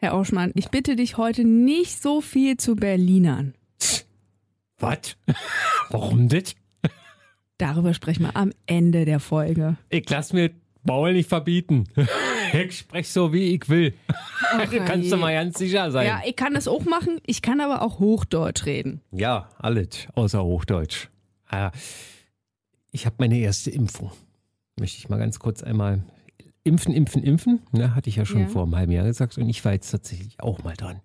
Herr Auschmann, ich bitte dich heute nicht so viel zu Berlinern. Was? Warum das? Darüber sprechen wir am Ende der Folge. Ich lass mir Maul nicht verbieten. Ich sprech so, wie ich will. Ach, Kannst du mal ganz sicher sein. Ja, ich kann das auch machen. Ich kann aber auch Hochdeutsch reden. Ja, alles, außer Hochdeutsch. Ah, Ich habe meine erste Impfung. Möchte ich mal ganz kurz einmal impfen, impfen, impfen. Ne, hatte ich ja schon Ja. vor einem halben Jahr gesagt und ich war jetzt tatsächlich auch mal dran.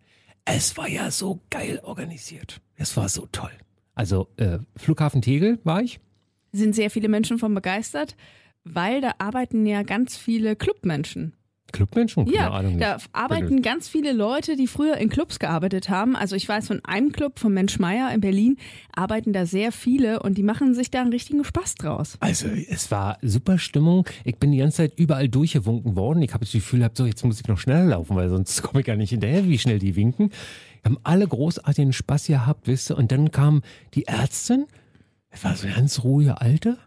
Es war ja so geil organisiert. Es war so toll. Also äh, Flughafen Tegel war ich. Sind sehr viele Menschen von begeistert, weil da arbeiten ja ganz viele Clubmenschen. Clubmenschen? Keine Ja, Ahnung. da nicht. arbeiten ganz viele Leute, die früher in Clubs gearbeitet haben. Also ich weiß von einem Club, von Mensch Meier in Berlin, arbeiten da sehr viele und die machen sich da einen richtigen Spaß draus. Also es war super Stimmung. Ich bin die ganze Zeit überall durchgewunken worden. Ich habe das Gefühl gehabt, so jetzt muss ich noch schneller laufen, weil sonst komme ich gar nicht hinterher, wie schnell die winken. Wir haben alle großartigen Spaß gehabt, wisst ihr. Und dann kam die Ärztin, es war so eine ganz ruhige Alte.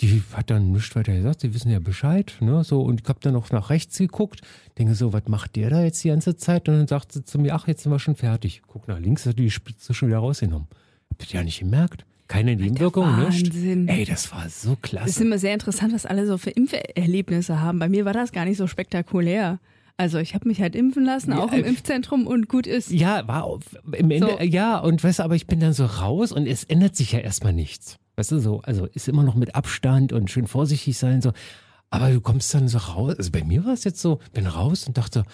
Die hat dann nichts weiter gesagt, sie wissen ja Bescheid, ne, so, und ich habe dann noch nach rechts geguckt, denke so, was macht der da jetzt die ganze Zeit? Und dann sagt sie zu mir, ach, jetzt sind wir schon fertig. Guck nach links, hat die Spitze schon wieder rausgenommen. Hab das ja nicht gemerkt. Keine Nebenwirkung, nichts. Wahnsinn. Ey, das war so klasse. Es ist immer sehr interessant, was alle so für Impferlebnisse haben. Bei mir war das gar nicht so spektakulär. Also ich habe mich halt impfen lassen, auch im äh, Impfzentrum und gut ist. Ja, war auf, im Ende, So. ja, und weißt du, aber ich bin dann so raus und es ändert sich ja erstmal nichts. Weißt du, so, also ist immer noch mit Abstand und schön vorsichtig sein, so. Aber du kommst dann so raus, also bei mir war es jetzt so, bin raus und dachte,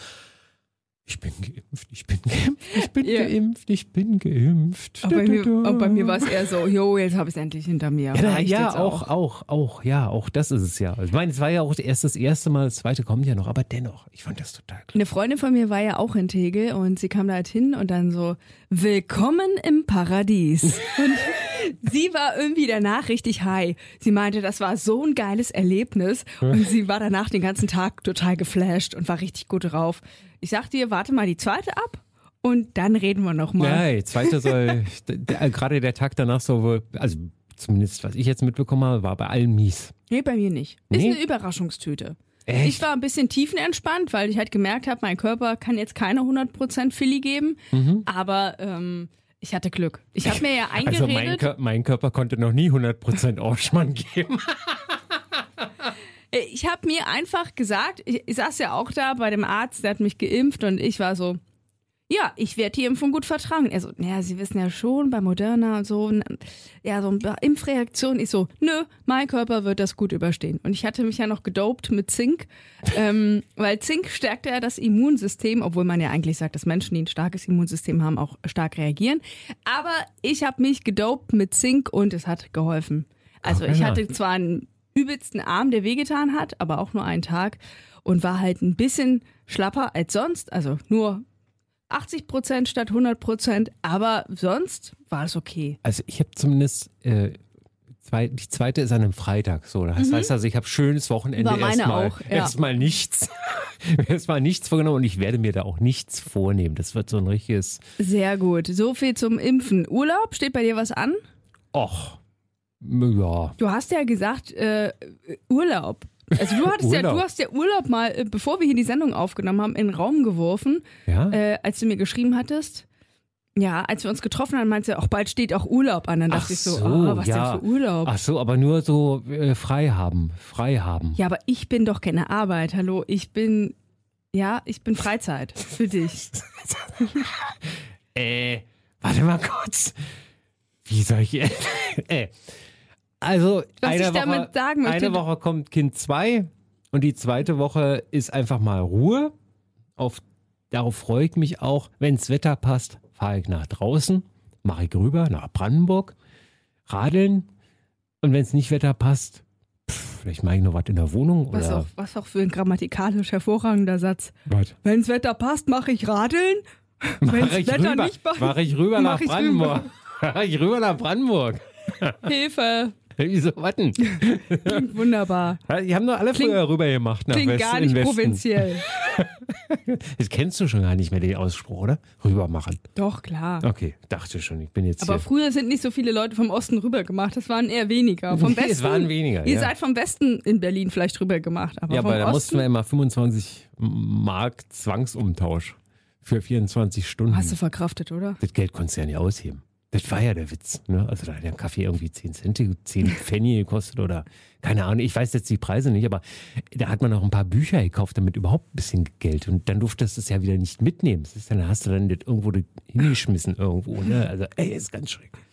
ich bin geimpft, ich bin geimpft, ich bin Ja. geimpft, ich bin geimpft. Auch bei mir, auch bei mir war es eher so, jo, jetzt habe ich es endlich hinter mir. Ja, da, ja jetzt auch, auch, auch, ja, auch das ist es ja. Ich meine, es war ja auch erst das erste Mal, das zweite kommt ja noch, aber dennoch, ich fand das total klar. Eine Freundin von mir war ja auch in Tegel und sie kam da halt hin und dann so, willkommen im Paradies. Und sie war irgendwie danach richtig high. Sie meinte, das war so ein geiles Erlebnis und sie war danach den ganzen Tag total geflasht und war richtig gut drauf. Ich sagte ihr, warte mal die zweite ab und dann reden wir nochmal. Ja, die zweite soll, d- gerade der Tag danach so, wohl- also zumindest was ich jetzt mitbekommen habe, war bei allen mies. Nee, bei mir nicht. Ist Nee? eine Überraschungstüte. Echt? Ich war ein bisschen tiefenentspannt, weil ich halt gemerkt habe, mein Körper kann jetzt keine 100% Filly geben, aber ähm, ich hatte Glück. Ich habe mir ja Also mein, eingeredet, Kör mein Körper konnte noch nie 100% Orschmann geben. ich habe mir einfach gesagt, ich, ich saß ja auch da bei dem Arzt, der hat mich geimpft und ich war so, ja, ich werde die Impfung gut vertragen. Er so, naja, Sie wissen ja schon, bei Moderna und so, ja, so eine Impfreaktion. Ich so, nö, mein Körper wird das gut überstehen. Und ich hatte mich ja noch gedopt mit Zink, ähm, weil Zink stärkt ja das Immunsystem, obwohl man ja eigentlich sagt, dass Menschen, die ein starkes Immunsystem haben, auch stark reagieren. Aber ich habe mich gedopt mit Zink und es hat geholfen. Also Ach, ich ja. hatte zwar einen übelsten Arm, der wehgetan hat, aber auch nur einen Tag und war halt ein bisschen schlapper als sonst. Also nur 80 Prozent statt 100 Prozent, aber sonst war es okay. Also ich habe zumindest, äh, zwei, die zweite ist an einem Freitag so. Das heißt also, ich habe schönes Wochenende erstmal ja. erstmal nichts. erstmal nichts vorgenommen und ich werde mir da auch nichts vornehmen. Das wird so ein richtiges, Sehr gut. So viel zum Impfen. Urlaub, steht bei dir was an? och, ja. Du hast ja gesagt, äh, Urlaub. Also du hattest ja, du hast ja Urlaub mal, äh, bevor wir hier die Sendung aufgenommen haben, in den Raum geworfen, Ja? äh, als du mir geschrieben hattest. Ja, als wir uns getroffen haben, meinte du, auch bald steht auch Urlaub an. Dann dachte ich so, ah, was ja. denn für Urlaub? Ach so, aber nur so äh, frei haben, frei haben. Ja, aber ich bin doch keine Arbeit. Hallo, ich bin, ja, ich bin Freizeit für dich. Äh, warte mal kurz. Wie soll ich. äh, also, Was eine, ich damit Woche, sagen möchte- eine Woche kommt Kind 2 und die zweite Woche ist einfach mal Ruhe. Auf, darauf freue ich mich auch. Wenns Wetter passt, fahre ich nach draußen, mache ich rüber nach Brandenburg, radeln. Und wenn es nicht Wetter passt, pff, vielleicht mache ich noch was in der Wohnung Was oder auch, was auch für ein grammatikalisch hervorragender Satz. was. Wenn's Wetter passt, mache ich Radeln. Mache ich, Wetter rüber, nicht passt, mach ich rüber nach mach ich Brandenburg. Mach ich rüber nach Brandenburg. Hilfe. Wieso, warten? Klingt wunderbar. Die haben doch alle Klingt- früher rüber gemacht nach Klingt Westen. gar nicht Westen. provinziell. Das kennst du schon gar nicht mehr, den Ausspruch, oder? Rüber machen. Doch, klar. Okay, dachte schon, ich bin jetzt Aber hier. früher sind nicht so viele Leute vom Osten rüber gemacht. Das waren eher weniger. Vom Westen. es waren weniger, Ihr ja. seid vom Westen in Berlin vielleicht rüber gemacht. Aber ja, aber da mussten Osten. wir immer 25 Mark Zwangsumtausch. für 24 Stunden. Hast du verkraftet, oder? Das Geld konntest du ja nicht ausheben. Das war ja der Witz. Ne? Also da hat der Kaffee irgendwie 10 Cent, 10 Pfennig gekostet oder keine Ahnung. Ich weiß jetzt die Preise nicht, aber da hat man auch ein paar Bücher gekauft, damit überhaupt ein bisschen Geld. Und dann durftest du es ja wieder nicht mitnehmen. Das ist, dann hast du dann das irgendwo hingeschmissen irgendwo. Ne? Also ey, ist ganz schrecklich.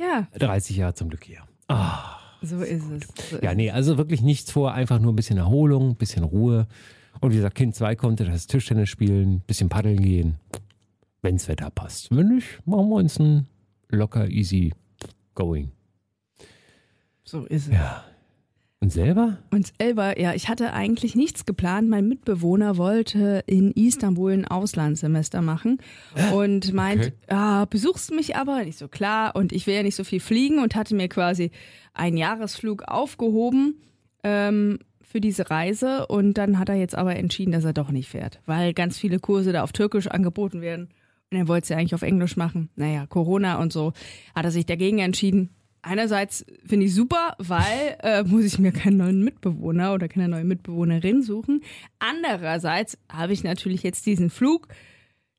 Ja. 30 Jahre zum Glück her. Ah. So ist es. So ja, nee, also wirklich nichts vor, einfach nur ein bisschen Erholung, ein bisschen Ruhe. Und wie gesagt, Kind 2 konnte das Tischtennis spielen, ein bisschen paddeln gehen, wenn's Wetter passt. Wenn nicht, machen wir uns ein locker, easy going. So ist es. Ja. Und selber? Und selber, ja, ich hatte eigentlich nichts geplant. Mein Mitbewohner wollte in Istanbul ein Auslandssemester machen und meint, okay. ah, besuchst du mich aber? Nicht so klar. Und ich will ja nicht so viel fliegen und hatte mir quasi einen Jahresflug aufgehoben ähm, für diese Reise. Und dann hat er jetzt aber entschieden, dass er doch nicht fährt, weil ganz viele Kurse da auf Türkisch angeboten werden. Und er wollte es ja eigentlich auf Englisch machen. Naja, Corona und so. Hat er sich dagegen entschieden. Einerseits finde ich super, weil äh, muss ich mir keinen neuen Mitbewohner oder keine neue Mitbewohnerin suchen. Andererseits habe ich natürlich jetzt diesen Flug,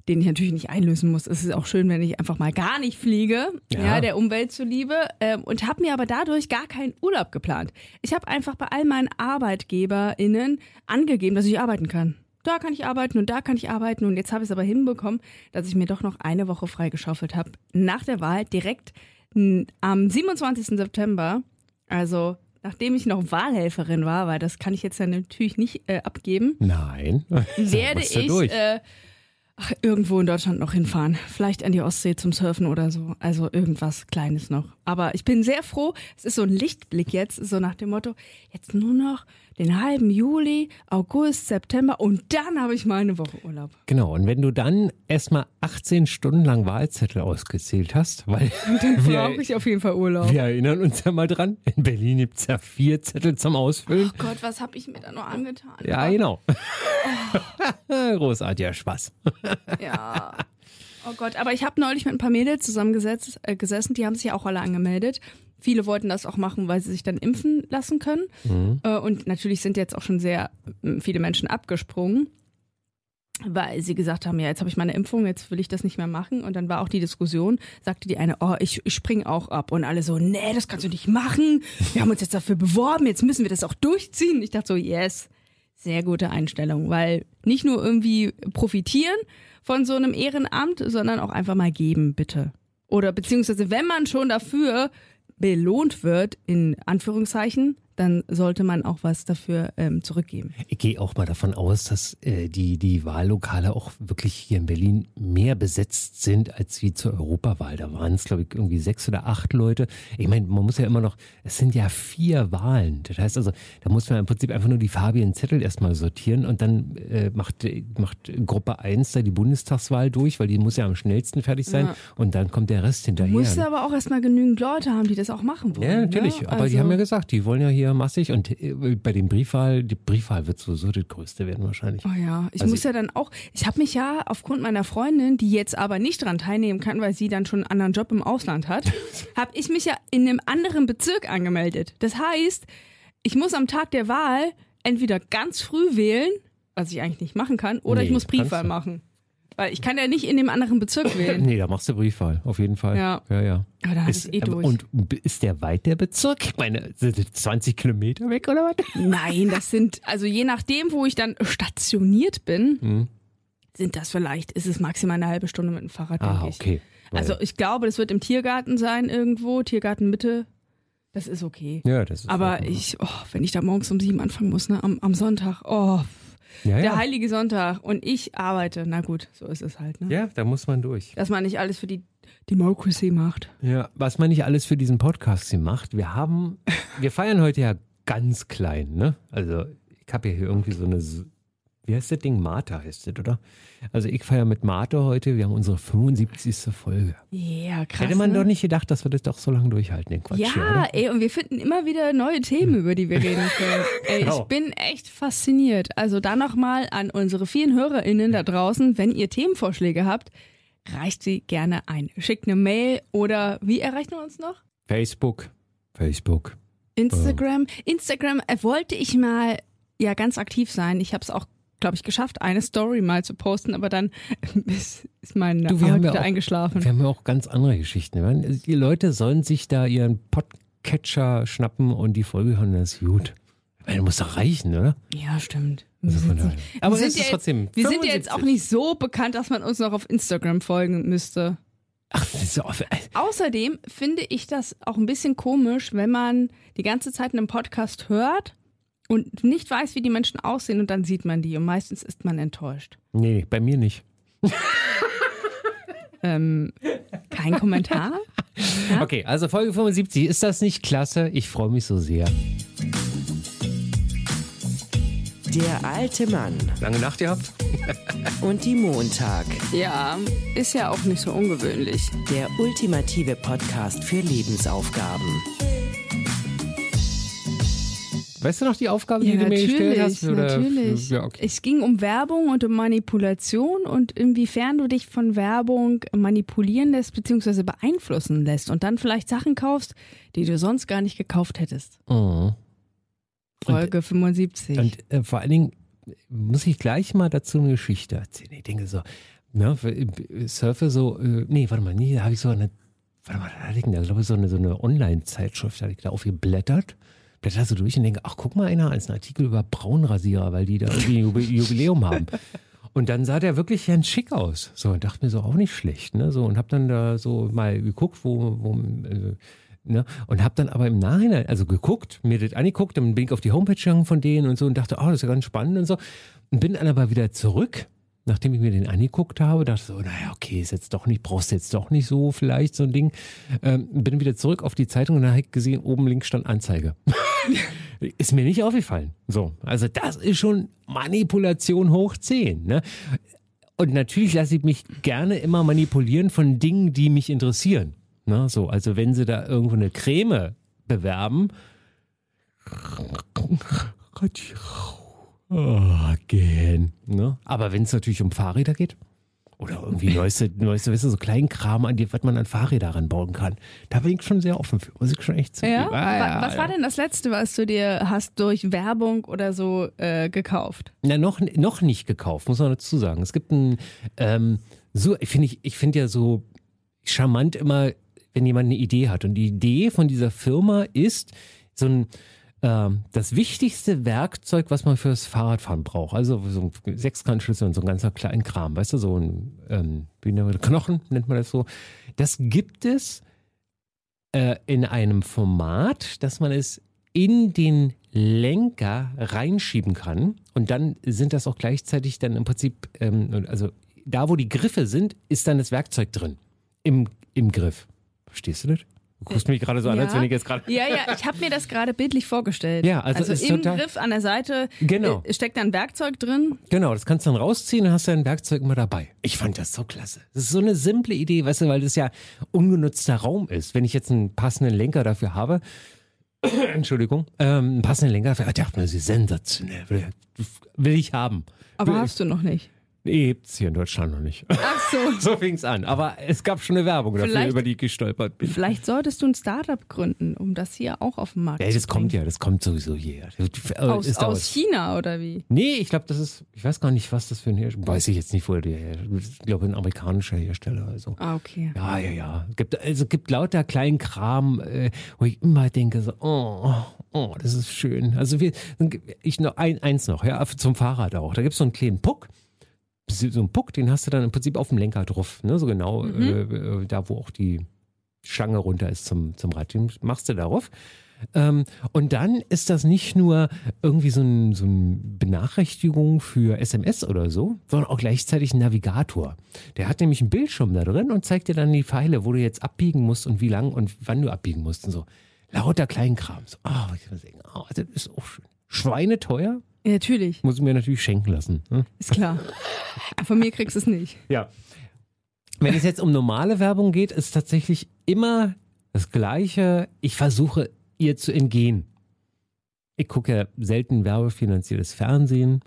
den ich natürlich nicht einlösen muss. Es ist auch schön, wenn ich einfach mal gar nicht fliege, ja, ja der Umwelt zuliebe, ähm, und habe mir aber dadurch gar keinen Urlaub geplant. Ich habe einfach bei all meinen ArbeitgeberInnen angegeben, dass ich arbeiten kann da kann ich arbeiten und da kann ich arbeiten. Und jetzt habe ich es aber hinbekommen, dass ich mir doch noch eine Woche freigeschaufelt habe. Nach der Wahl direkt am 27. September, also nachdem ich noch Wahlhelferin war, weil das kann ich jetzt ja natürlich nicht äh, abgeben. Nein. Werde ich äh, ach, irgendwo in Deutschland noch hinfahren. Vielleicht an die Ostsee zum Surfen oder so. Also irgendwas Kleines noch. Aber ich bin sehr froh. Es ist so ein Lichtblick jetzt, so nach dem Motto, jetzt nur noch den halben Juli, August, September und dann habe ich mal eine Woche Urlaub. Genau, und wenn du dann erstmal 18 Stunden lang Wahlzettel ausgezählt hast, weil. dann brauche ich auf jeden Fall Urlaub. Wir erinnern uns ja mal dran, in Berlin gibt es ja vier Zettel zum Ausfüllen. Oh Gott, was habe ich mir da noch angetan? Ja, genau. Oh. Großartiger Spaß. ja. Oh Gott, aber ich habe neulich mit ein paar Mädels zusammengesessen, äh, gesessen, die haben sich ja auch alle angemeldet. Viele wollten das auch machen, weil sie sich dann impfen lassen können. Mhm. Äh, und natürlich sind jetzt auch schon sehr äh, viele Menschen abgesprungen, weil sie gesagt haben, ja, jetzt habe ich meine Impfung, jetzt will ich das nicht mehr machen. Und dann war auch die Diskussion, sagte die eine, oh, ich, ich spring auch ab. Und alle so, nee, das kannst du nicht machen. Wir haben uns jetzt dafür beworben, jetzt müssen wir das auch durchziehen. Ich dachte so, yes, sehr gute Einstellung, weil nicht nur irgendwie profitieren von so einem Ehrenamt, sondern auch einfach mal geben, bitte. Oder beziehungsweise, wenn man schon dafür belohnt wird, in Anführungszeichen, dann sollte man auch was dafür ähm, zurückgeben. Ich gehe auch mal davon aus, dass äh, die, die Wahllokale auch wirklich hier in Berlin mehr besetzt sind als wie zur Europawahl. Da waren es, glaube ich, irgendwie sechs oder acht Leute. Ich meine, man muss ja immer noch, es sind ja vier Wahlen. Das heißt also, da muss man im Prinzip einfach nur die farbigen Zettel erstmal sortieren und dann äh, macht, macht Gruppe 1 da die Bundestagswahl durch, weil die muss ja am schnellsten fertig sein ja. und dann kommt der Rest hinterher. Du musst aber auch erstmal genügend Leute haben, die das auch machen wollen. Ja, natürlich. Ne? Aber also die haben ja gesagt, die wollen ja hier hier massig und äh, bei dem Briefwahl, die Briefwahl wird sowieso das größte werden wahrscheinlich. Oh ja, ich also muss ja dann auch, ich habe mich ja aufgrund meiner Freundin, die jetzt aber nicht daran teilnehmen kann, weil sie dann schon einen anderen Job im Ausland hat, habe ich mich ja in einem anderen Bezirk angemeldet. Das heißt, ich muss am Tag der Wahl entweder ganz früh wählen, was ich eigentlich nicht machen kann, oder nee, ich muss Briefwahl machen. Weil ich kann ja nicht in dem anderen Bezirk wählen. Nee, da machst du Briefwahl, auf jeden Fall. Ja. Ja, ja. Aber da ist, eh durch. Und ist der weit, der Bezirk? Ich meine, sind das 20 Kilometer weg oder was? Nein, das sind, also je nachdem, wo ich dann stationiert bin, mhm. sind das vielleicht, ist es maximal eine halbe Stunde mit dem Fahrrad, ah, denke ich. okay. Weil also ich glaube, das wird im Tiergarten sein irgendwo, Tiergarten Mitte. Das ist okay. Ja, das ist Aber ich, oh, wenn ich da morgens um sieben anfangen muss, ne, am, am Sonntag, oh, ja, der ja. heilige Sonntag und ich arbeite. Na gut, so ist es halt. Ne? Ja, da muss man durch. Dass man nicht alles für die Democracy macht. Ja, was man nicht alles für diesen Podcast hier macht. Wir haben, wir feiern heute ja ganz klein, ne? Also ich habe ja hier irgendwie so eine wie heißt das Ding? Martha heißt das, oder? Also ich feiere mit Martha heute, wir haben unsere 75. Folge. Ja, krass. Hätte man ne? doch nicht gedacht, dass wir das doch so lange durchhalten, den Quatsch Ja, hier, ey, und wir finden immer wieder neue Themen, über die wir reden können. ey, ich genau. bin echt fasziniert. Also dann nochmal an unsere vielen HörerInnen da draußen, wenn ihr Themenvorschläge habt, reicht sie gerne ein. Schickt eine Mail oder wie erreichen wir uns noch? Facebook. Facebook. Instagram. Instagram äh, wollte ich mal ja ganz aktiv sein. Ich habe es auch glaube ich, geschafft, eine Story mal zu posten, aber dann ist, ist meine Du, wir Arbeit haben ja wieder auch- eingeschlafen. Wir haben ja auch ganz andere Geschichten. Ich meine, Die Leute sollen sich da ihren Podcatcher schnappen und die Folge hören, das ist gut. Meine, muss doch reichen, oder? ja, stimmt. Also. Aber wir es sind ist ja trotzdem. jetzt, wir sind ja jetzt auch 75. nicht so bekannt, dass man uns noch auf Instagram folgen müsste. Ach, das ist äh, Außerdem finde ich das auch ein bisschen komisch, wenn man die ganze Zeit einen Podcast hört und nicht weiß, wie die Menschen aussehen und dann sieht man die und meistens ist man enttäuscht. nee, bei mir nicht. Ähm, kein Kommentar? Ja? Okay, also Folge 75. Ist das nicht klasse? Ich freue mich so sehr. Der alte Mann Lange Nacht gehabt? und die Montag. Ja, ist ja auch nicht so ungewöhnlich. Der ultimative Podcast für Lebensaufgaben. Weißt du noch die Aufgabe, die Ja, du mir gestellt natürlich, hast? Oder- natürlich. Ja, okay. Es ging um Werbung und um Manipulation und inwiefern du dich von Werbung manipulieren lässt bzw. beeinflussen lässt und dann vielleicht Sachen kaufst, die du sonst gar nicht gekauft hättest. Mhm. Folge 75. Und äh, vor allen Dingen muss ich gleich mal dazu eine Geschichte erzählen. Ich denke so, ne, äh, surfe so, äh, nee, warte mal, nee, da habe ich so eine, warte mal, da hatte ich da, glaube ich, so eine, so eine Online-Zeitschrift, da hatte ich da aufgeblättert, blätter so durch und denke, ach, guck mal einer als ein Artikel über Braunrasierer, weil die da irgendwie ein Jubi- Jubiläum haben. Und dann sah der wirklich ganz schick aus. So, und dachte mir so, auch nicht schlecht, ne? So, und hab dann da so mal geguckt, wo, wo äh, Ne? Und habe dann aber im Nachhinein, also geguckt, mir das angeguckt, dann bin ich auf die Homepage gegangen von denen und so und dachte, oh, das ist ja ganz spannend und so. Und bin dann aber wieder zurück, nachdem ich mir den angeguckt habe, dachte so, naja, okay, ist jetzt doch nicht, brauchst du jetzt doch nicht so vielleicht so ein Ding. Ähm, bin wieder zurück auf die Zeitung und dann habe ich gesehen, oben links stand Anzeige. ist mir nicht aufgefallen. So, also das ist schon Manipulation hoch 10. Ne? Und natürlich lasse ich mich gerne immer manipulieren von Dingen, die mich interessieren. Ne? So, also wenn sie da irgendwo eine Creme bewerben. Oh, gehen. Ne? Aber wenn es natürlich um Fahrräder geht, oder irgendwie neueste, neueste, weißt du, so Kleinkram, an die, was man an Fahrräder ranbauen kann, da bin ich schon sehr offen für. Muss ich schon echt zugeben. ja? Ah, Wa- Was war denn das Letzte, was du dir hast durch Werbung oder so äh, gekauft? Na, noch, noch nicht gekauft, muss man dazu sagen. Es gibt ein, ähm, so, ich finde ich, ich finde ja so charmant immer, wenn jemand eine Idee hat. Und die Idee von dieser Firma ist so ein, das wichtigste Werkzeug, was man fürs Fahrradfahren braucht. Also so ein Sechskantschlüssel und so ein ganzer kleinen Kram, weißt du, so ein ähm? Knochen, nennt man das so. Das gibt es äh, in einem Format, dass man es in den Lenker reinschieben kann und dann sind das auch gleichzeitig dann im Prinzip, ähm, also da wo die Griffe sind, ist dann das Werkzeug drin im, im Griff. Verstehst du das? Du guckst mich gerade so an, als Ja. wenn ich jetzt gerade... Ja, ja, ich habe mir das gerade bildlich vorgestellt. Ja, also ist im Griff an der Seite Genau. äh, steckt da ein Werkzeug drin. Genau, das kannst du dann rausziehen und hast dein Werkzeug immer dabei. Ich fand das so klasse. Das ist so eine simple Idee, weißt du, weil das ja ungenutzter Raum ist. Wenn ich jetzt einen passenden Lenker dafür habe, Entschuldigung, ähm, einen passenden Lenker dafür, ich dachte mir, das ist sensationell. Will, ich haben. Aber Will- hast du noch nicht. Nee, gibt's hier in Deutschland noch nicht. Ach so. so fing's an. Aber es gab schon eine Werbung dafür, Vielleicht- über die ich gestolpert bin. Vielleicht solltest du ein Startup gründen, um das hier auch auf den Markt Ja, zu das kommt bringen. ja, das kommt sowieso. Äh, Aus, es aus China oder wie? Nee, ich glaube, das ist, ich weiß gar nicht, was das für ein Hersteller Weiß ich jetzt nicht, wo der. Ich glaube, ein amerikanischer Hersteller. Also. Ah, okay. Ja, ja, ja. Es gibt, also es gibt lauter kleinen Kram, äh, wo ich immer denke, so, oh, oh, das ist schön. Also wir, ich noch ein, eins noch, ja, zum Fahrrad auch. Da gibt es so einen kleinen Puck. So einen Puck, den hast du dann im Prinzip auf dem Lenker drauf, ne? So genau äh, äh, da, wo auch die Stange runter ist zum, zum Rad. Den machst du darauf. Ähm, und dann ist das nicht nur irgendwie so, ein, so eine Benachrichtigung für SMS oder so, sondern auch gleichzeitig ein Navigator. Der hat nämlich einen Bildschirm da drin und zeigt dir dann die Pfeile, wo du jetzt abbiegen musst und wie lang und wann du abbiegen musst und so. Lauter Kleinkram. So, oh, ich muss sagen, oh, das ist auch schön. Schweineteuer, Ja, natürlich, muss ich mir natürlich schenken lassen. Ne? ist klar. Von mir kriegst du es nicht. Ja. Wenn es jetzt um normale Werbung geht, ist tatsächlich immer das Gleiche. Ich versuche ihr zu entgehen. Ich gucke ja selten werbefinanziertes Fernsehen.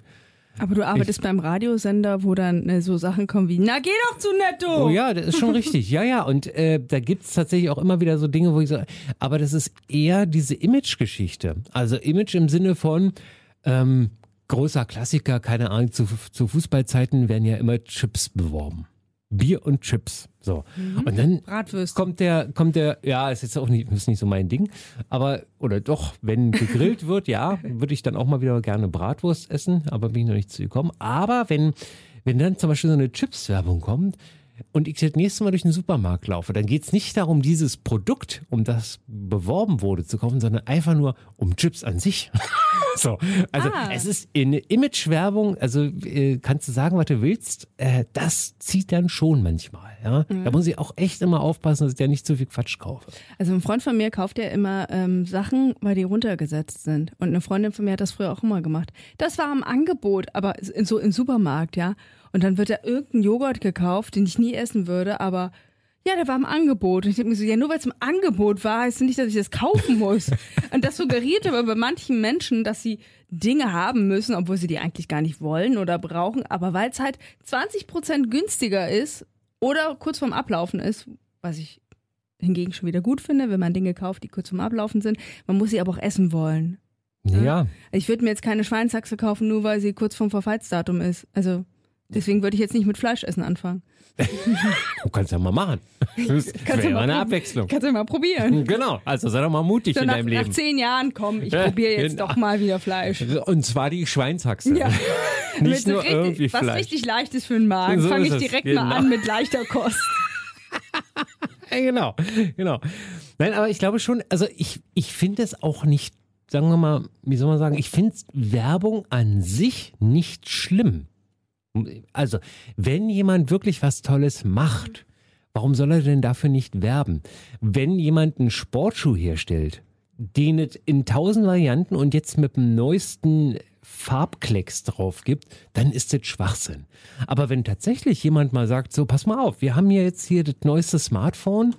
Aber du arbeitest beim Radiosender, wo dann äh, so Sachen kommen wie, na geh doch zu Netto! Oh ja, das ist schon richtig. Ja, ja. Und äh, da gibt es tatsächlich auch immer wieder so Dinge, wo ich so, aber das ist eher diese Image-Geschichte. Also Image im Sinne von, ähm, großer Klassiker, keine Ahnung, zu, zu Fußballzeiten werden ja immer Chips beworben. Bier und Chips. So. Und dann Bratwürste. kommt der, kommt der, ja, ist jetzt auch nicht, ist nicht so mein Ding, aber, oder doch, wenn gegrillt wird, ja, würde ich dann auch mal wieder gerne Bratwurst essen, aber bin ich noch nicht zu gekommen. Aber wenn, wenn dann zum Beispiel so eine Chips-Werbung kommt und ich das nächste Mal durch den Supermarkt laufe, dann geht es nicht darum, dieses Produkt, um das beworben wurde, zu kaufen, sondern einfach nur um Chips an sich. so. Also Ah. es ist eine Image-Werbung, also äh, kannst du sagen, was du willst, äh, das zieht dann schon manchmal. Ja? Da muss ich auch echt immer aufpassen, dass ich da nicht zu viel Quatsch kaufe. Also ein Freund von mir kauft ja immer ähm, Sachen, weil die runtergesetzt sind. Und eine Freundin von mir hat das früher auch immer gemacht. Das war im Angebot, aber so im Supermarkt, ja. Und dann wird da irgendein Joghurt gekauft, den ich nie essen würde, aber ja, der war im Angebot. Und ich denke mir so, ja, nur weil es im Angebot war, heißt nicht, dass ich das kaufen muss. Und das suggeriert aber bei manchen Menschen, dass sie Dinge haben müssen, obwohl sie die eigentlich gar nicht wollen oder brauchen, aber weil es halt 20% günstiger ist oder kurz vorm Ablaufen ist, was ich hingegen schon wieder gut finde, wenn man Dinge kauft, die kurz vorm Ablaufen sind. Man muss sie aber auch essen wollen. Ja, Ich würde mir jetzt keine Schweinshaxe kaufen, nur weil sie kurz vorm Verfallsdatum ist. Also deswegen würde ich jetzt nicht mit Fleischessen anfangen. du kannst ja mal machen. Das Kannst wäre mal eine Abwechslung. Kannst du mal probieren. Genau, also sei doch mal mutig So in nach, deinem nach Leben. zehn Jahren, komm, ich Ja, probiere jetzt genau. doch mal wieder Fleisch. Und zwar die Schweinshaxe. Ja. Nicht nur richtig, irgendwie was Fleisch. richtig leichtes für den Magen. So Fange ist ich direkt genau. mal an mit leichter Kost. Ja, genau, genau. Nein, aber ich glaube schon, also ich, ich finde es auch nicht, sagen wir mal, wie soll man sagen, ich finde Werbung an sich nicht schlimm. Also, wenn jemand wirklich was Tolles macht, warum soll er denn dafür nicht werben? Wenn jemand einen Sportschuh herstellt, den es in tausend Varianten und jetzt mit dem neuesten Farbklecks drauf gibt, dann ist das Schwachsinn. Aber wenn tatsächlich jemand mal sagt, so, pass mal auf, wir haben hier jetzt hier das neueste Smartphone,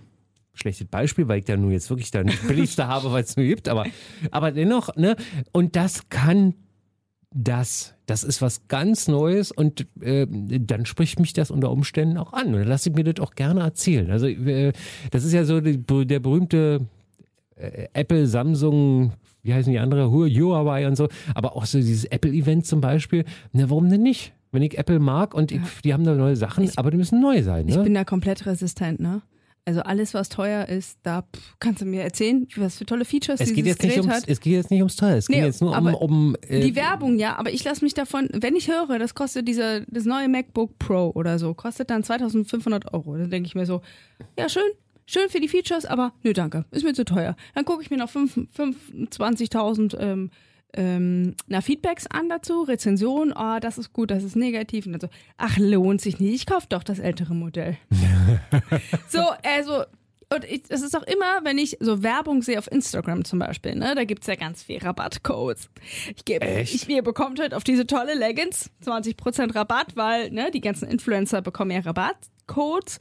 schlechtes Beispiel, weil ich da nur jetzt wirklich das billigste habe, weil es nur gibt, aber, aber dennoch, ne, und das kann das, das ist was ganz Neues und äh, dann spricht mich das unter Umständen auch an. Und dann lasse ich mir das auch gerne erzählen. Also äh, das ist ja so die, der berühmte äh, Apple, Samsung, wie heißen die andere, Hu- Huawei und so, aber auch so dieses Apple-Event zum Beispiel. Na, warum denn nicht? Wenn ich Apple mag und ich, die haben da neue Sachen, aber die müssen neu sein. Ich Ne? bin da komplett resistent, ne? Also alles, was teuer ist, da pff, kannst du mir erzählen, was für tolle Features es, geht dieses Gerät ums, hat. es geht jetzt nicht ums Teil, es geht Nee, jetzt nur um, um äh, Die Werbung, ja, aber ich lasse mich davon, wenn ich höre, das kostet dieser, das neue MacBook Pro oder so, kostet dann 2500 Euro. Dann denke ich mir so, ja, schön, schön für die Features, aber nö, danke, ist mir zu teuer. Dann gucke ich mir noch fünf- 25.000 ähm, ähm, na, Feedbacks an dazu, Rezensionen, ah, das ist gut, das ist negativ. Und dann so, ach, lohnt sich nicht, ich kaufe doch das ältere Modell. so, also, und es ist auch immer, wenn ich so Werbung sehe auf Instagram zum Beispiel, ne, da gibt's ja ganz viel Rabattcodes. Ich gebe, ich, ihr bekommt halt auf diese tolle Leggings 20% Rabatt, weil, ne, die ganzen Influencer bekommen ja Rabattcodes.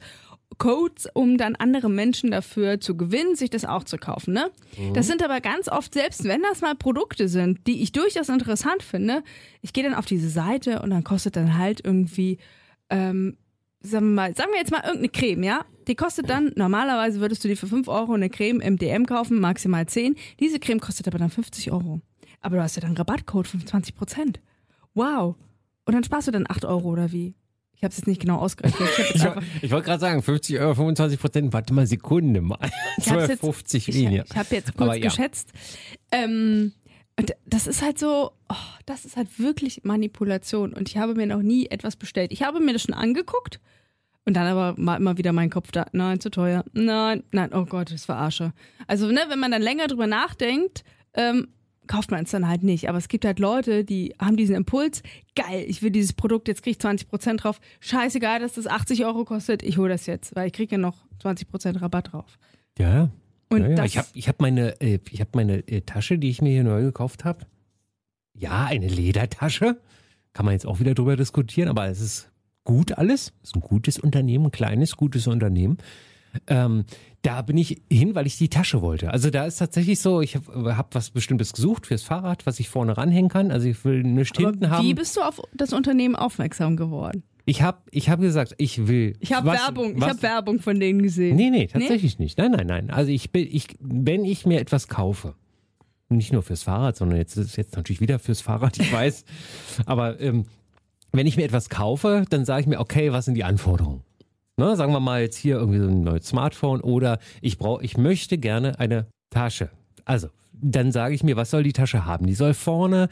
Codes, um dann andere Menschen dafür zu gewinnen, sich das auch zu kaufen. Ne? Das sind aber ganz oft, selbst wenn das mal Produkte sind, die ich durchaus interessant finde, ich gehe dann auf diese Seite und dann kostet dann halt irgendwie ähm, sagen wir mal, sagen wir jetzt mal irgendeine Creme, ja? Die kostet dann, normalerweise würdest du die für 5 Euro eine Creme im DM kaufen, maximal 10. Diese Creme kostet aber dann 50 Euro. Aber du hast ja dann Rabattcode von 20 Prozent. Wow. Und dann sparst du dann 8 Euro oder wie? Ich habe es jetzt nicht genau ausgerechnet. Ich Ich, ich wollte gerade sagen, 50 Euro, 25 Prozent, warte mal, Sekunde mal. ich hab's jetzt, 12,50 ich, weniger. ich habe jetzt kurz ja. geschätzt. Ähm, und das ist halt so, oh, das ist halt wirklich Manipulation. Und ich habe mir noch nie etwas bestellt. Ich habe mir das schon angeguckt und dann aber mal immer wieder mein Kopf da, nein, zu teuer. Nein, nein, oh Gott, das verarsche. Also, ne, wenn man dann länger drüber nachdenkt, ähm, kauft man es dann halt nicht. Aber es gibt halt Leute, die haben diesen Impuls, geil, ich will dieses Produkt, jetzt kriege ich 20% drauf. Scheißegal, dass das 80 Euro kostet, ich hole das jetzt, weil ich kriege ja noch 20% Rabatt drauf. Ja, Und ja, ja. das, ich habe ich hab meine, äh, ich hab meine äh, Tasche, die ich mir hier neu gekauft habe. Ja, eine Ledertasche. Kann man jetzt auch wieder drüber diskutieren, aber es ist gut alles. Es ist ein gutes Unternehmen, ein kleines, gutes Unternehmen. Ähm, da bin ich hin, weil ich die Tasche wollte. Also da ist tatsächlich so, ich habe hab was Bestimmtes gesucht fürs Fahrrad, was ich vorne ranhängen kann. Also ich will nichts hinten aber haben. wie bist du auf das Unternehmen aufmerksam geworden? Ich habe ich hab gesagt, ich will. Ich habe was- Werbung, ich was- habe Werbung von denen gesehen. Nee, nee, tatsächlich nicht. Nein, nein, nein. Also ich bin, ich, wenn ich mir etwas kaufe, nicht nur fürs Fahrrad, sondern jetzt ist es jetzt natürlich wieder fürs Fahrrad, ich weiß. Aber ähm, wenn ich mir etwas kaufe, dann sage ich mir, okay, was sind die Anforderungen? Ne, sagen wir mal jetzt hier irgendwie so ein neues Smartphone oder ich brauche, ich möchte gerne eine Tasche. Also, dann sage ich mir, was soll die Tasche haben? Die soll vorne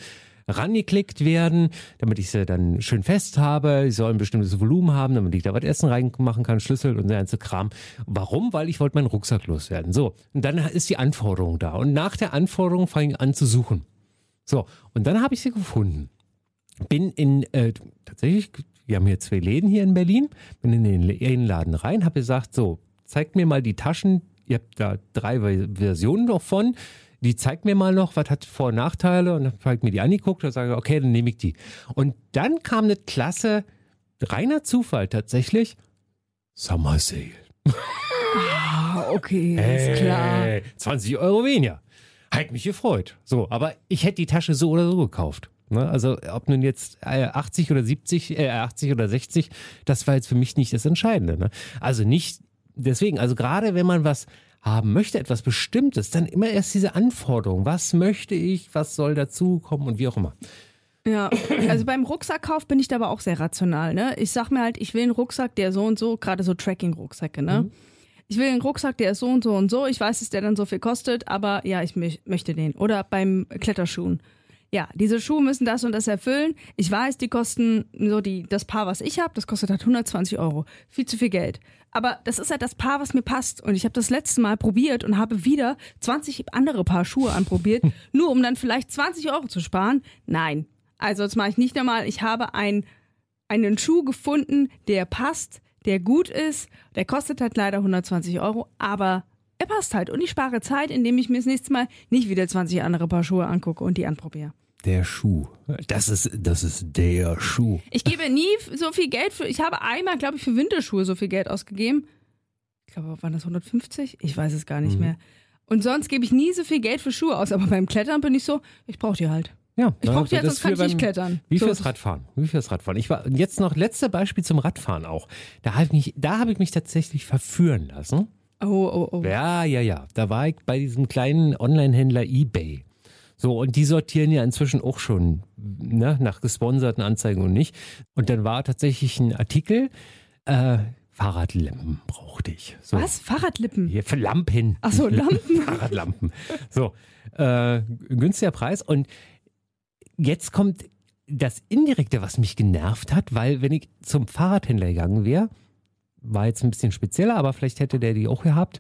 rangeklickt werden, damit ich sie dann schön fest habe. Sie soll ein bestimmtes Volumen haben, damit ich da was Essen reinmachen kann, Schlüssel und der ganze Kram. Warum? Weil ich wollte meinen Rucksack loswerden. So, und dann ist die Anforderung da. Und nach der Anforderung fange ich an zu suchen. So, und dann habe ich sie gefunden. Bin in, äh, tatsächlich, wir haben hier zwei Läden hier in Berlin, bin in den Laden rein, habe gesagt, so, zeigt mir mal die Taschen, ihr habt da drei Versionen davon, die zeigt mir mal noch, was hat Vor- und Nachteile und dann habe ich mir die angeguckt und sage, okay, dann nehme ich die. Und dann kam eine Klasse, reiner Zufall tatsächlich, Summer Sale. Ah, okay, ist klar. Hey, 20 Euro weniger. Hat mich gefreut. So, aber ich hätte die Tasche so oder so gekauft. Ne? Also ob nun jetzt äh, 80 oder 70, äh, 80 oder 60, das war jetzt für mich nicht das Entscheidende. Ne? Also nicht deswegen, also gerade wenn man was haben möchte, etwas Bestimmtes, dann immer erst diese Anforderung. Was möchte ich, was soll dazukommen und wie auch immer. Ja, also beim Rucksackkauf bin ich da aber auch sehr rational. Ne? Ich sag mir halt, ich will einen Rucksack, der so und so, gerade so Tracking-Rucksäcke, ne? Mhm. Ich will einen Rucksack, der ist so und so und so. Ich weiß, dass der dann so viel kostet, aber ja, ich mö- möchte den. Oder beim Kletterschuhen. Ja, diese Schuhe müssen das und das erfüllen. Ich weiß, die kosten so die, das Paar, was ich habe, das kostet halt 120 Euro. Viel zu viel Geld. Aber das ist halt das Paar, was mir passt. Und ich habe das letzte Mal probiert und habe wieder 20 andere Paar Schuhe anprobiert, nur um dann vielleicht 20 Euro zu sparen. Nein. Also das mache ich nicht nochmal. Ich habe ein, einen Schuh gefunden, der passt, der gut ist. Der kostet halt leider 120 Euro, aber er passt halt. Und ich spare Zeit, indem ich mir das nächste Mal nicht wieder 20 andere Paar Schuhe angucke und die anprobiere. Der Schuh. Das ist, das ist der Schuh. Ich gebe nie so viel Geld für. Ich habe einmal, glaube ich, für Winterschuhe so viel Geld ausgegeben. Ich glaube, waren das 150? Ich weiß es gar nicht mehr. Und sonst gebe ich nie so viel Geld für Schuhe aus. Aber beim Klettern bin ich so, ich brauche die halt. Ja, Ich brauche die halt, sonst kann ich nicht klettern. Wie So fürs es. Radfahren. Wie fürs Radfahren. Ich war jetzt noch letzte Beispiel zum Radfahren auch. Da habe ich mich, da habe ich mich tatsächlich verführen lassen. Oh, oh, oh. Ja, ja, ja. Da war ich bei diesem kleinen Online-Händler eBay. So, und die sortieren ja inzwischen auch schon ne, nach gesponserten Anzeigen und nicht. Und dann war tatsächlich ein Artikel, äh, Fahrradlampen brauchte ich. So. Was? Fahrradlippen? Hier für Lampen. Ach so, Lampen. Fahrradlampen. So, äh, günstiger Preis. Und jetzt kommt das Indirekte, was mich genervt hat, weil wenn ich zum Fahrradhändler gegangen wäre, war jetzt ein bisschen spezieller, aber vielleicht hätte der die auch gehabt,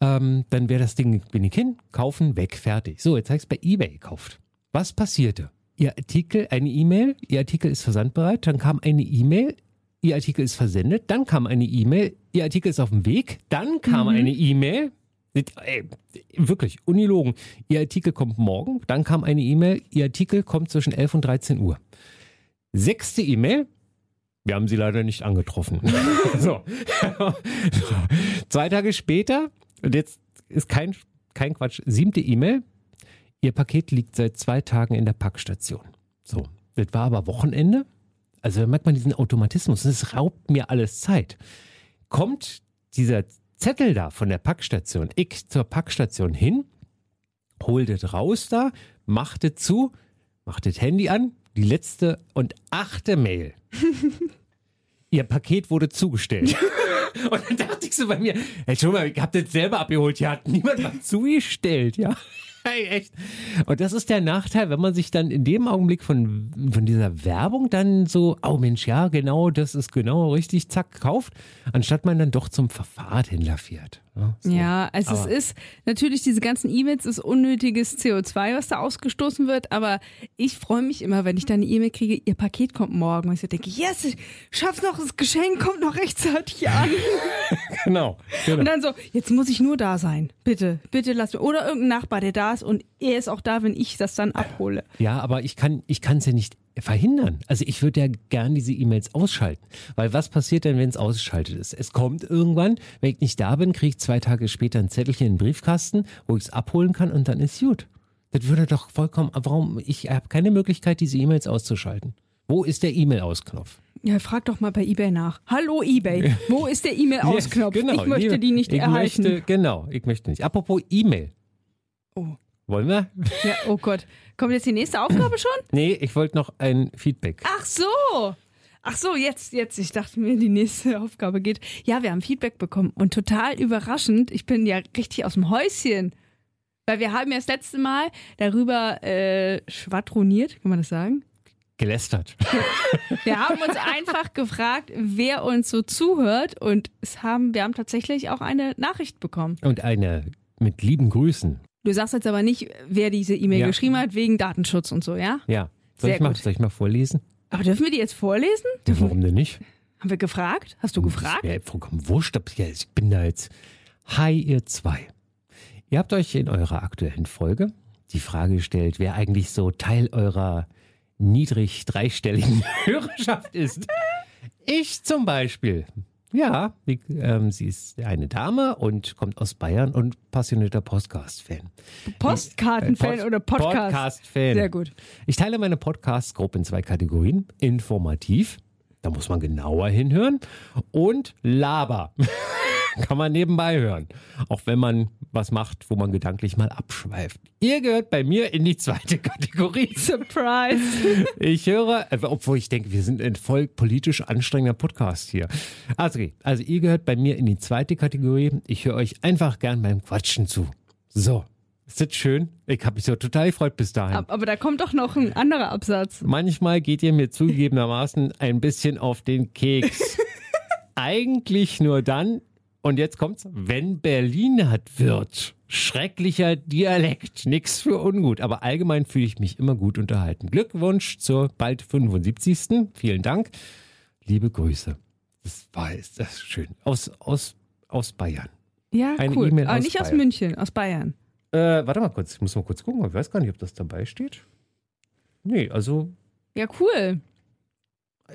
ähm, dann wäre das Ding, bin ich hin, kaufen, weg, fertig. So, jetzt habe ich es bei Ebay gekauft. Was passierte? Ihr Artikel, eine E-Mail, Ihr Artikel ist versandbereit, dann kam eine E-Mail, Ihr Artikel ist versendet, dann kam eine E-Mail, Ihr Artikel ist auf dem Weg, dann kam eine E-Mail, Ey, wirklich, unilogen. Ihr Artikel kommt morgen, dann kam eine E-Mail, Ihr Artikel kommt zwischen 11 und 13 Uhr. Sechste E-Mail, wir haben sie leider nicht angetroffen. so. Zwei Tage später, und jetzt ist kein, kein Quatsch, siebte E-Mail, Ihr Paket liegt seit zwei Tagen in der Packstation. So, das war aber Wochenende. Also da merkt man diesen Automatismus. Das raubt mir alles Zeit. Kommt dieser Zettel da von der Packstation, ich zur Packstation hin, hol das raus da, macht das zu, macht das Handy an, die letzte und achte Mail. Ihr Paket wurde zugestellt. und dann dachte ich so bei mir, hey, schon mal, ich hab das selber abgeholt, ja, hat niemand was zugestellt, ja. Hey, echt. Und das ist der Nachteil, wenn man sich dann in dem Augenblick von, von dieser Werbung dann so, oh Mensch, ja, genau, das ist genau richtig, zack, kauft, anstatt man dann doch zum Fahrradhändler fährt. Ja, so. Ja, also Aber- es ist natürlich diese ganzen E-Mails ist unnötiges CO2, was da ausgestoßen wird, aber ich freue mich immer, wenn ich dann eine E-Mail kriege, ihr Paket kommt morgen und ich so denke, yes, ich schaff's noch, das Geschenk kommt noch rechtzeitig an. Genau. genau. Und dann so, jetzt muss ich nur da sein. Bitte, bitte lass mir. Oder irgendein Nachbar, der da ist und er ist auch da, wenn ich das dann abhole. Ja, aber ich kann ich kann es ja nicht verhindern. Also ich würde ja gern diese E-Mails ausschalten. Weil was passiert denn, wenn es ausgeschaltet ist? Es kommt irgendwann, wenn ich nicht da bin, kriege ich zwei Tage später ein Zettelchen in den Briefkasten, wo ich es abholen kann und dann ist gut. Das würde doch vollkommen, warum, ich habe keine Möglichkeit, diese E-Mails auszuschalten. Wo ist der E-Mail-Ausknopf? Ja, frag doch mal bei eBay nach. Hallo eBay, wo ist der E-Mail-Ausknopf? Yes, genau. ich möchte die nicht ich erhalten. Möchte, genau, ich möchte nicht. Apropos E-Mail. Oh. Wollen wir? Ja, oh Gott. Kommt jetzt die nächste Aufgabe schon? Nee, ich wollte noch ein Feedback. Ach so. Ach so, jetzt, jetzt. Ich dachte mir, die nächste Aufgabe geht. Ja, wir haben Feedback bekommen und total überraschend. Ich bin ja richtig aus dem Häuschen. Weil wir haben ja das letzte Mal darüber äh, schwadroniert, kann man das sagen? Gelästert. Wir haben uns einfach gefragt, wer uns so zuhört und es haben, wir haben tatsächlich auch eine Nachricht bekommen. Und eine mit lieben Grüßen. Du sagst jetzt aber nicht, wer diese E-Mail Ja. geschrieben hat, wegen Datenschutz und so, ja? Ja. Soll, Sehr ich mal, gut. soll ich mal vorlesen? Aber dürfen wir die jetzt vorlesen? Ja, warum denn nicht? Haben wir gefragt? Hast du gefragt? Ja, vollkommen wurscht. ich bin da jetzt. Hi, ihr zwei. Ihr habt euch in eurer aktuellen Folge die Frage gestellt, wer eigentlich so Teil eurer niedrig dreistelligen Hörerschaft ist. Ich zum Beispiel. Ja, die, ähm, sie ist eine Dame und kommt aus Bayern und passionierter Podcast-Fan. Postkartenfan Pod- oder Podcast? Podcast-Fan. Sehr gut. Ich teile meine Podcasts grob in zwei Kategorien. Informativ, da muss man genauer hinhören. Und Laber. Kann man nebenbei hören. Auch wenn man was macht, wo man gedanklich mal abschweift. Ihr gehört bei mir in die zweite Kategorie. Surprise. Ich höre, äh, obwohl ich denke, wir sind ein voll politisch anstrengender Podcast hier. Also, also ihr gehört bei mir in die zweite Kategorie. Ich höre euch einfach gern beim Quatschen zu. So, ist das schön? Ich habe mich so total gefreut bis dahin. Ab- Aber da kommt doch noch ein anderer Absatz. Manchmal geht ihr mir zugegebenermaßen ein bisschen auf den Keks. Eigentlich nur dann, und jetzt kommt's, wenn Berlin hat wird. Schrecklicher Dialekt, nix für ungut, aber allgemein fühle ich mich immer gut unterhalten. Glückwunsch zur bald 75. Vielen Dank. Liebe Grüße. Das war ist das schön. Aus, aus, aus Bayern. Ja, Eine cool. E-Mail Aber aus nicht aus Bayern. München, aus Bayern. Äh, warte mal kurz, ich muss mal kurz gucken. Ich weiß gar nicht, ob das dabei steht. Nee, also Ja, cool.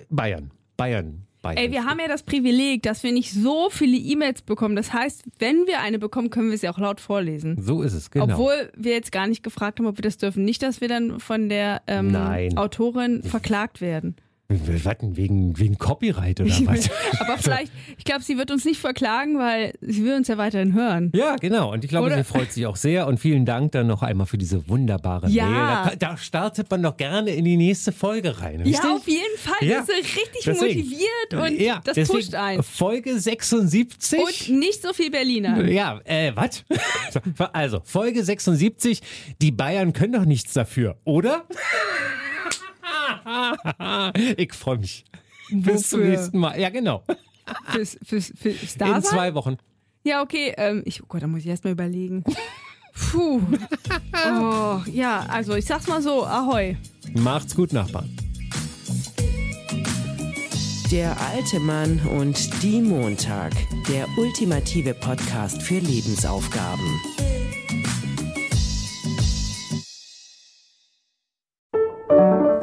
Bayern. Bayern. Bayern. Ey, wir haben ja das Privileg, dass wir nicht so viele E-Mails bekommen. Das heißt, wenn wir eine bekommen, können wir sie auch laut vorlesen. So ist es, genau. Obwohl wir jetzt gar nicht gefragt haben, ob wir das dürfen. Nicht, dass wir dann von der ähm. Autorin verklagt werden. Wir warten wegen, wegen Copyright oder was? Aber vielleicht, ich glaube, sie wird uns nicht verklagen, weil sie will uns ja weiterhin hören. Ja, genau. Und ich glaube, Oder- sie freut sich auch sehr. Und vielen Dank dann noch einmal für diese wunderbare Ja. Mail. Da, da startet man doch gerne in die nächste Folge rein. Richtig? Ja, auf jeden Fall. Ja. Wir sind richtig Deswegen. motiviert und ja, das pusht ein. Folge 76. Und nicht so viel Berliner. ja, äh, was? Also, Folge 76. Die Bayern können doch nichts dafür, oder? ich freue mich. Bis zum Wofür? nächsten Mal. Ja, genau. Fürs, fürs, fürs In zwei Wochen. Ja, okay. Ähm, ich, oh Gott, da muss ich erst mal überlegen. Puh. Oh, ja, also ich sag's mal so, ahoi. Macht's gut, Nachbarn. Der alte Mann und die Montag. Der ultimative Podcast für Lebensaufgaben.